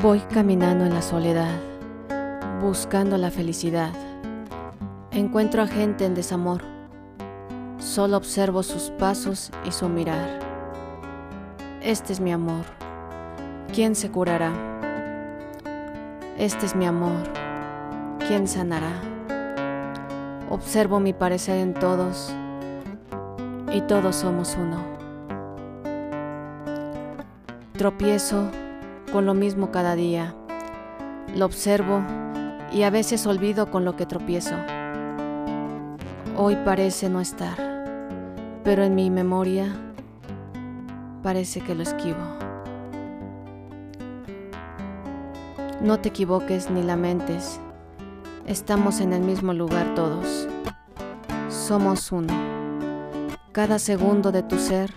Voy caminando en la soledad, buscando la felicidad. Encuentro a gente en desamor. Solo observo sus pasos y su mirar. Este es mi amor. ¿Quién se curará? Este es mi amor. ¿Quién sanará? Observo mi parecer en todos y todos somos uno. Tropiezo con lo mismo cada día. Lo observo y a veces olvido con lo que tropiezo. Hoy parece no estar, pero en mi memoria parece que lo esquivo. No te equivoques ni lamentes, estamos en el mismo lugar todos. Somos uno. Cada segundo de tu ser,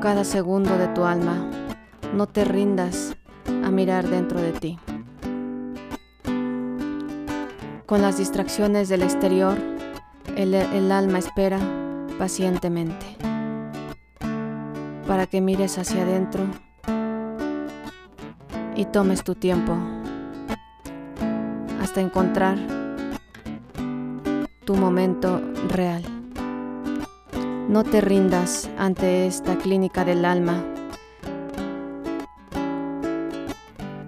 cada segundo de tu alma no te rindas a mirar dentro de ti. Con las distracciones del exterior, el, alma espera pacientemente para que mires hacia adentro y tomes tu tiempo hasta encontrar tu momento real. No te rindas ante esta clínica del alma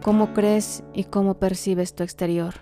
cómo crees y cómo percibes tu exterior.